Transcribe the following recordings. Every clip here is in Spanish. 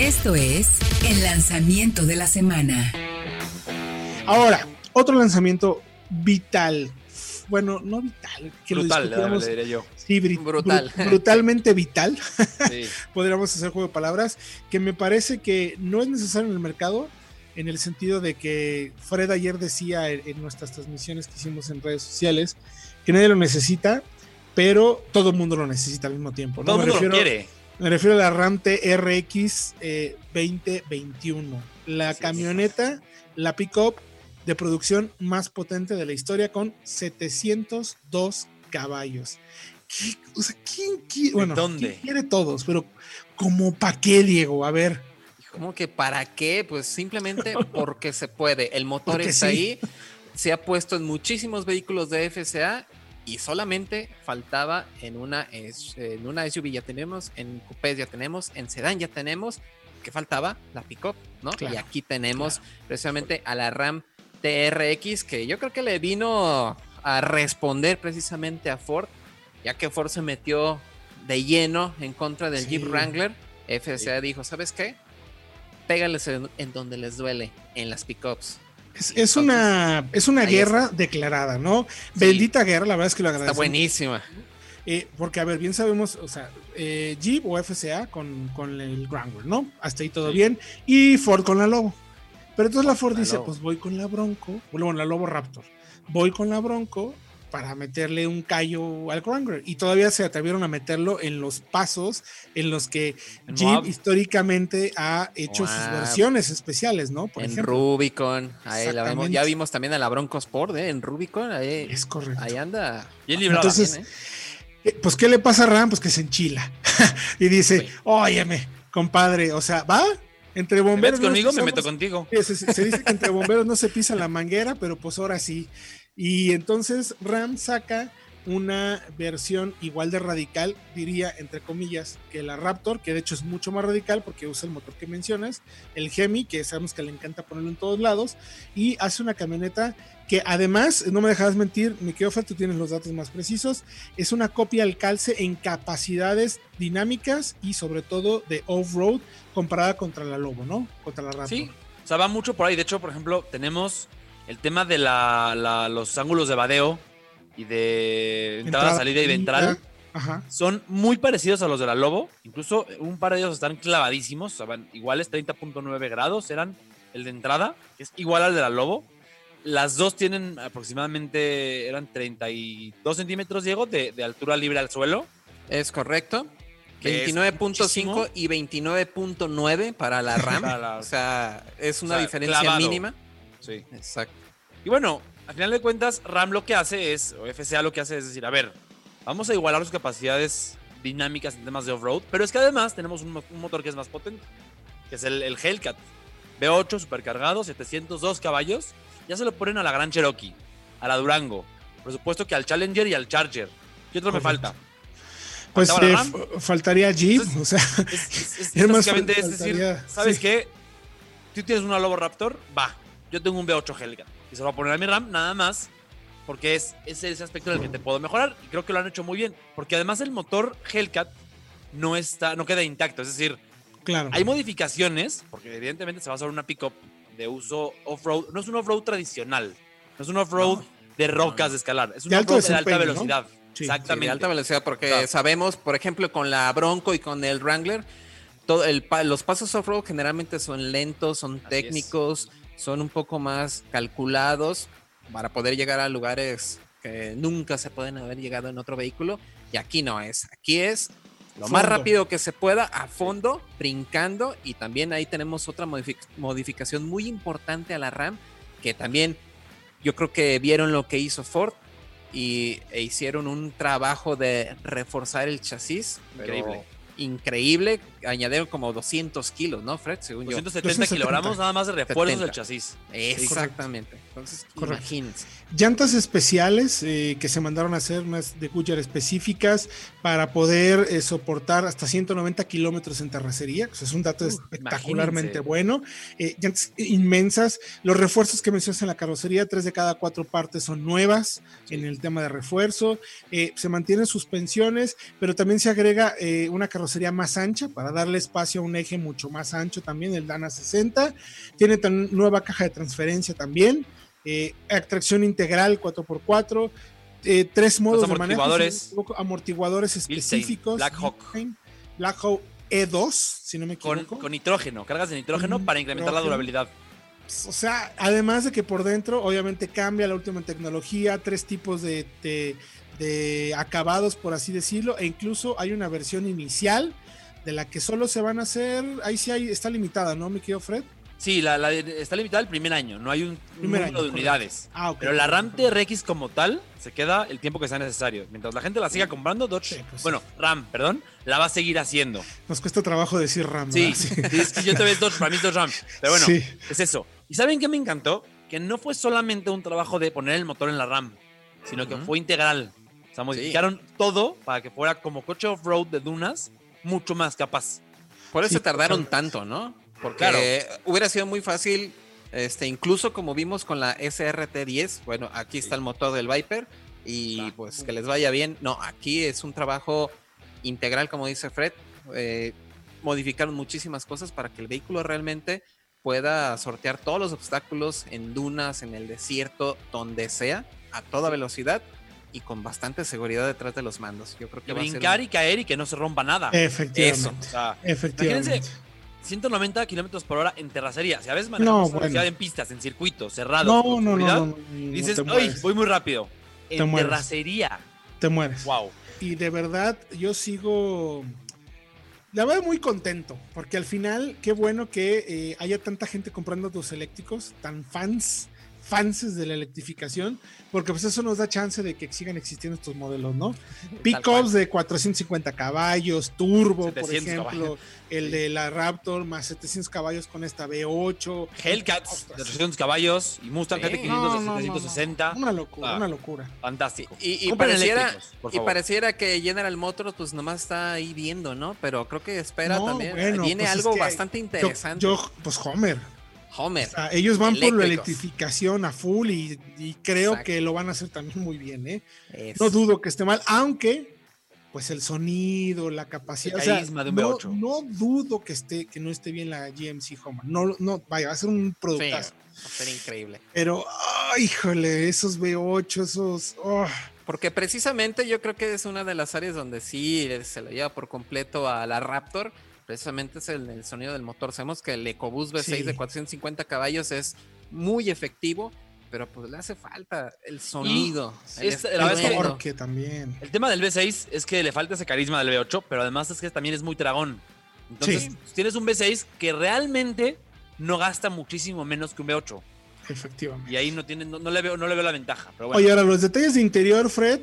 Esto es el lanzamiento de la semana. Ahora, otro lanzamiento vital. Bueno, no vital, que brutal, lo le diré yo. Sí, brutal. brutalmente vital. Sí. Podríamos hacer juego de palabras, que me parece que no es necesario en el mercado, en el sentido de que Fred ayer decía en, nuestras transmisiones que hicimos en redes sociales que nadie lo necesita, pero todo el mundo lo necesita al mismo tiempo. Todo el mundo lo quiere. Me refiero a la RAM TRX 2021, la camioneta, la pickup de producción más potente de la historia con 702 caballos. O sea, ¿quién quiere? Bueno, ¿quién quiere todos, pero como para qué, Diego? A ver. ¿Cómo que para qué? Pues simplemente porque se puede. El motor está ahí, se ha puesto en muchísimos vehículos de FCA y solamente faltaba en una, en una SUV ya tenemos, en coupés ya tenemos, en sedán ya tenemos, que faltaba la pickup, ¿no? y aquí tenemos precisamente a la Ram TRX que yo creo que le vino a responder precisamente a Ford, ya que Ford se metió de lleno en contra del Jeep Wrangler. FCA dijo, ¿sabes qué? Pégales en, donde les duele, en las pickups. Es, una, es una guerra declarada, ¿no? Bendita guerra, la verdad es que lo agradezco. Está buenísima. Eh, porque, a ver, bien sabemos, o sea, eh, Jeep o FCA con, con el Wrangler, ¿no? Hasta ahí todo bien. Y Ford con la Lobo. Pero entonces la Ford dice, pues voy con la Bronco, bueno, la Lobo Raptor, voy con la Bronco para meterle un callo al Wrangler. Y todavía se atrevieron a meterlo en los pasos en los que Jeep históricamente ha hecho sus versiones especiales, ¿no? Por en Rubicon, ahí la vemos. ya vimos también a la Bronco Sport, ¿eh? En Rubicon, ahí, es correcto. Ahí anda. Entonces, ¿eh? Eh, pues, ¿qué le pasa a Ram? Pues que se enchila y dice, óyeme, compadre, o sea, va, entre bomberos. ¿Me conmigo? me meto contigo. Se, se, dice que entre bomberos no se pisa la manguera, pero pues ahora sí. Y entonces Ram saca una versión igual de radical, diría entre comillas, que la Raptor, que de hecho es mucho más radical porque usa el motor que mencionas, el Hemi, que sabemos que le encanta ponerlo en todos lados, y hace una camioneta que además, no me dejarás mentir, mi querido tú tienes los datos más precisos, es una copia al calce en capacidades dinámicas y sobre todo de off-road comparada contra la Lobo, ¿no? Contra la Raptor. Sí, o sea, va mucho por ahí. De hecho, por ejemplo, tenemos el tema de los ángulos de vadeo y de entrada, salida y ventral son muy parecidos a los de la Lobo. Incluso un par de ellos están clavadísimos, o sea, iguales 30.9 grados eran el de entrada, que es igual al de la Lobo. Las dos tienen aproximadamente, eran 32 centímetros, Diego, de, altura libre al suelo. Es correcto. 29.5 y 29.9 para la RAM. o sea, es una diferencia mínima. Sí. Exacto. Y bueno, al final de cuentas, RAM lo que hace es, o FCA lo que hace es decir, a ver, vamos a igualar sus capacidades dinámicas en temas de off-road, pero es que además tenemos un, motor que es más potente, que es el, Hellcat. V8 supercargado, 702 caballos, ya se lo ponen a la Gran Cherokee, a la Durango, por supuesto que al Challenger y al Charger. ¿Qué otro me falta? Pues eh, faltaría Jeep, o sea, es, es, decir, ¿sabes qué? Tú tienes una Lobo Raptor, va, yo tengo un V8 Hellcat y se lo va a poner a mi RAM nada más porque es, ese aspecto en el que te puedo mejorar y creo que lo han hecho muy bien porque además el motor Hellcat no está no queda intacto es decir claro. hay modificaciones porque evidentemente se va a usar una pickup de uso off-road no es un off-road tradicional no es un off-road de rocas de escalar es un off-road de alta velocidad exactamente de alta velocidad porque sabemos por ejemplo con la Bronco y con el Wrangler todo el, los pasos off-road generalmente son lentos son técnicos son un poco más calculados para poder llegar a lugares que nunca se pueden haber llegado en otro vehículo. Y aquí no es. Aquí es lo más rápido que se pueda, a fondo, brincando. Y también ahí tenemos otra modificación muy importante a la RAM, que también yo creo que vieron lo que hizo Ford y e hicieron un trabajo de reforzar el chasis. Increíble increíble. Añadieron como 200 kilos, ¿no, Fred? Según 270 kilogramos nada más de refuerzos del chasis. Exactamente. Entonces, imagínense. Llantas especiales eh, que se mandaron a hacer, unas de Goodyear específicas, para poder eh, soportar hasta 190 kilómetros en terracería. es un dato espectacularmente bueno. Eh, llantas inmensas. Los refuerzos que mencionas en la carrocería, tres de cada cuatro partes son nuevas en el tema de refuerzo. se mantienen suspensiones, pero también se agrega una carrocería carrocería más ancha para darle espacio a un eje mucho más ancho también, el Dana 60. Tiene nueva caja de transferencia también. Eh, atracción integral 4x4. Eh, tres modos de manejo. Amortiguadores específicos. Black Hawk. Black Hawk E2, si no me equivoco. Con, nitrógeno, cargas de nitrógeno para incrementar la durabilidad. O sea, además de que por dentro, obviamente cambia la última tecnología, tres tipos de, de, acabados, por así decirlo, e incluso hay una versión inicial de la que solo se van a hacer, ahí sí hay, está limitada, ¿no, mi querido Fred? Sí, la, está limitada el primer año, no hay un, número de unidades. Ah, Pero la RAM TRX como tal se queda el tiempo que sea necesario. Mientras la gente la siga comprando, Dodge, pues bueno, RAM, perdón, la va a seguir haciendo. Nos cuesta trabajo decir RAM. Sí, es que yo te veo Dodge, para mí es Dodge RAM. Pero bueno, es eso. ¿Y saben qué me encantó? Que no fue solamente un trabajo de poner el motor en la RAM, sino que fue integral. O sea, modificaron todo para que fuera como coche off-road de dunas, mucho más capaz. Por eso tardaron tanto, ¿no? Porque hubiera sido muy fácil, este, incluso como vimos con la SRT10, bueno, aquí está el motor del Viper y pues que les vaya bien. No, aquí es un trabajo integral, como dice Fred. Eh, modificaron muchísimas cosas para que el vehículo realmente pueda sortear todos los obstáculos en dunas, en el desierto, donde sea, a toda velocidad y con bastante seguridad detrás de los mandos. Yo creo que brincar y caer y que no se rompa nada. Efectivamente. Efectivamente. 190 kilómetros por hora en terracería. Si a veces manejas en pistas, en circuitos, cerrados, no, no, no, dices, ¡ay, voy muy rápido! En terracería. Te mueres. Wow. Y de verdad, yo sigo. La verdad, muy contento, porque al final, qué bueno que eh, haya tanta gente comprando tus eléctricos, tan fans fans de la electrificación, porque pues eso nos da chance de que sigan existiendo estos modelos, ¿no? Pickups de 450 caballos, turbo, por ejemplo, el de la Raptor más 700 caballos con esta V8. Hellcats de 300 caballos y Mustang GT500 de 760. una locura, ah, una locura. Fantástico. Y, pareciera, y pareciera que General Motors pues nomás está ahí viendo, ¿no? Pero creo que espera también. Viene pues algo bastante interesante. yo, pues Homer, Homer. ellos van por la electrificación a full y, creo que lo van a hacer también muy bien, ¿eh? No dudo que esté mal, aunque pues el sonido, la capacidad, no, no, dudo que esté que no esté bien la GMC Homer. No, no, vaya, va a ser un producto. va a ser increíble. Pero, híjole, esos V8, esos. Oh. Porque precisamente yo creo que es una de las áreas donde sí se lo lleva por completo a la Raptor precisamente es el, sonido del motor. Sabemos que el EcoBoost V6 de 450 caballos es muy efectivo, pero pues le hace falta el sonido. el, que, también. El tema del V6 es que le falta ese carisma del V8, pero además es que también es muy dragón. Entonces, tienes un V6 que realmente no gasta muchísimo menos que un V8. Efectivamente. Y ahí no, tiene, no, le veo, no le veo la ventaja. Oye, ahora los detalles de interior, Fred,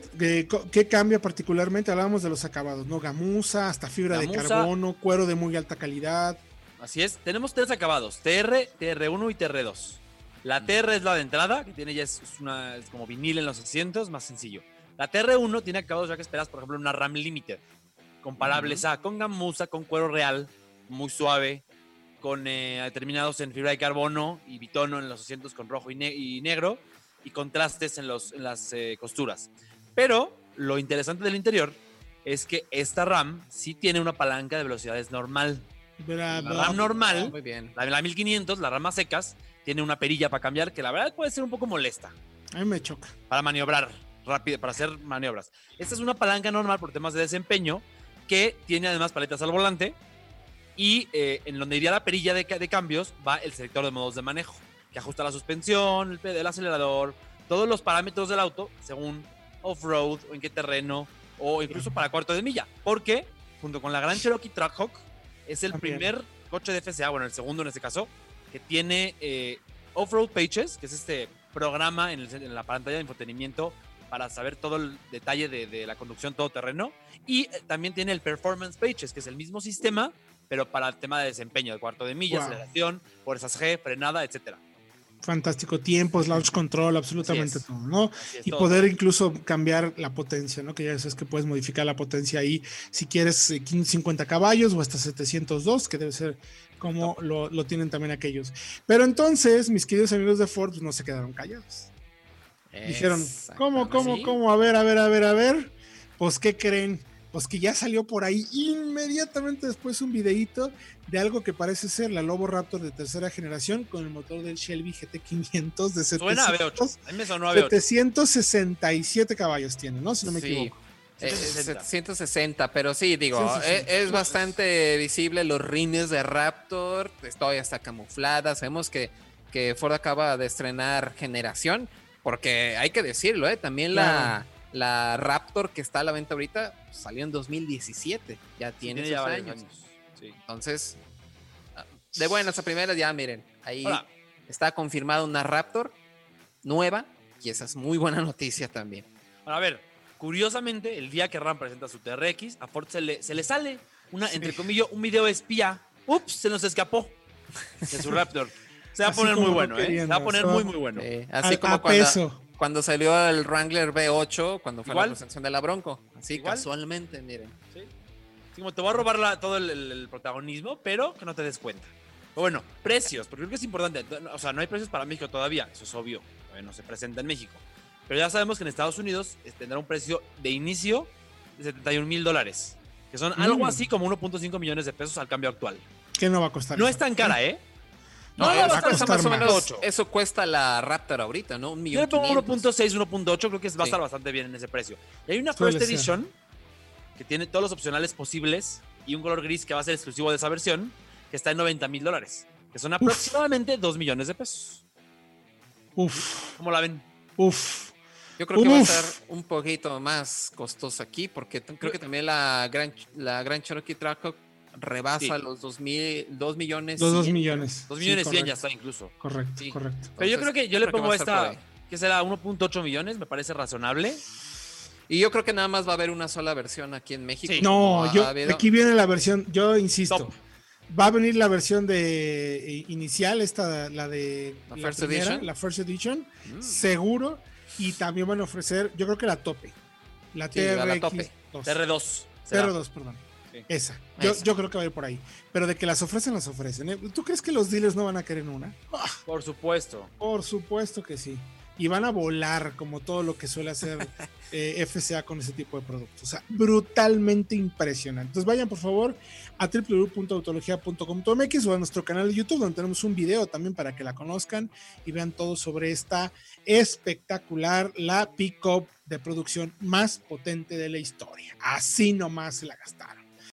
¿qué cambia particularmente? Hablábamos de los acabados, ¿no? Gamuza, hasta fibra de carbono, cuero de muy alta calidad. Así es, tenemos tres acabados, TR, TR1 y TR2. La TR es la de entrada, que tiene ya es, una, como vinil en los asientos, más sencillo. La TR1 tiene acabados ya que esperas, por ejemplo, una RAM Limited, comparables a con gamuza, con cuero real, muy suave, con eh, determinados en fibra de carbono y bitono en los asientos con rojo y, negro y contrastes en, los, las eh, costuras. Pero lo interesante del interior es que esta RAM sí tiene una palanca de velocidades normal. la RAM normal, Muy bien. La, la 1500, la RAM más secas, tiene una perilla para cambiar que la verdad puede ser un poco molesta. A mí me choca. Para maniobrar rápido, para hacer maniobras. Esta es una palanca normal por temas de desempeño que tiene además paletas al volante y eh, en donde iría la perilla de, cambios va el selector de modos de manejo, que ajusta la suspensión, el, el acelerador, todos los parámetros del auto según off-road o en qué terreno o incluso para cuarto de milla. Porque junto con la gran Cherokee Trackhawk es el primer coche de FCA, bueno, el segundo en este caso, que tiene eh, Off-Road Pages, que es este programa en, la pantalla de entretenimiento para saber todo el detalle de, la conducción todoterreno. Y eh, también tiene el Performance Pages, que es el mismo sistema, pero para el tema de desempeño, de cuarto de milla, aceleración, fuerzas G, frenada, etcétera. Fantástico, tiempos, launch control, absolutamente todo, ¿no? Y poder incluso cambiar la potencia, ¿no? Que ya sabes que puedes modificar la potencia ahí si quieres 50 eh, caballos o hasta 702, que debe ser como lo, tienen también aquellos. Pero entonces, mis queridos amigos de Ford pues, no se quedaron callados. Dijeron, ¿cómo, cómo, cómo? A ver, a ver, a ver, a ver. Pues, ¿qué creen? Pues que ya salió por ahí inmediatamente después un videíto de algo que parece ser la Lobo Raptor de tercera generación con el motor del Shelby GT500 de 700, 767 caballos tiene, ¿no? Si no me equivoco. 760. Eh, pero sí, digo, e, Es, bastante visible los rines de Raptor, pues, todavía está camuflada, sabemos que, que Ford acaba de estrenar generación, porque hay que decirlo, ¿eh? también la, la Raptor que está a la venta ahorita salió en 2017, ya tiene, ya años. Entonces, de buenas a primeras, ya miren, ahí está confirmada una Raptor nueva, y esa es muy buena noticia también. a ver, Curiosamente, el día que Ram presenta su TRX, a Ford se le, sale una, entre comillas, un video espía. Ups, se nos escapó de su Raptor. Se va a poner muy bueno, ¿eh? Se va a poner muy, muy bueno. así como cuando, cuando, salió el Wrangler V8, cuando fue la presentación de la Bronco. Así casualmente, miren. Sí. como te voy a robar todo el, protagonismo, pero que no te des cuenta. bueno, precios, porque creo que es importante. O sea, no hay precios para México todavía, eso es obvio. no se presenta en México. Pero ya sabemos que en Estados Unidos eh, tendrá un precio de inicio de 71 mil dólares, que son algo mm. así como 1.5 millones de pesos al cambio actual. ¿Qué no va a costar? No es tan cara, ¿eh? No, no, va a costar más o menos. Eso cuesta la Raptor ahorita, ¿no? Un millón. Yo le pongo 1.6, 1.8, creo que va a estar bastante bien en ese precio. Y hay una First Edition que tiene todos los opcionales posibles y un color gris que va a ser exclusivo de esa versión, que está en 90 mil dólares, que son aproximadamente 2 millones de pesos. Uf. ¿Cómo la ven? Uf. Yo creo que va a ser un poquito más costoso aquí, porque creo que también la Gran, la Gran Cherokee Trackhawk rebasa los 2, mil, 2 millones. Los 2 millones. 2 millones 100 ya está incluso. Correcto, correcto. Pero yo creo que yo le pongo esta, que será 1.8 millones, me parece razonable. Y yo creo que nada más va a haber una sola versión aquí en México. No, yo, aquí viene la versión, yo insisto. Va a venir la versión de eh, inicial, esta, la de la, First Edition. La First Edition, mm. seguro y también van a ofrecer, yo creo que la tope. La TRX. TR2. TR2, perdón. Esa. Yo, yo, creo que va a ir por ahí. Pero de que las ofrecen, las ofrecen. ¿eh? ¿Tú crees que los dealers no van a querer una? Ah. Por supuesto. Por supuesto que sí. Y van a volar como todo lo que suele hacer eh, FCA con ese tipo de productos. O sea, brutalmente impresionante. Entonces vayan por favor a www.autologia.com.mx o a nuestro canal de YouTube donde tenemos un video también para que la conozcan y vean todo sobre esta espectacular, la pick-up de producción más potente de la historia. Así nomás se la gastaron.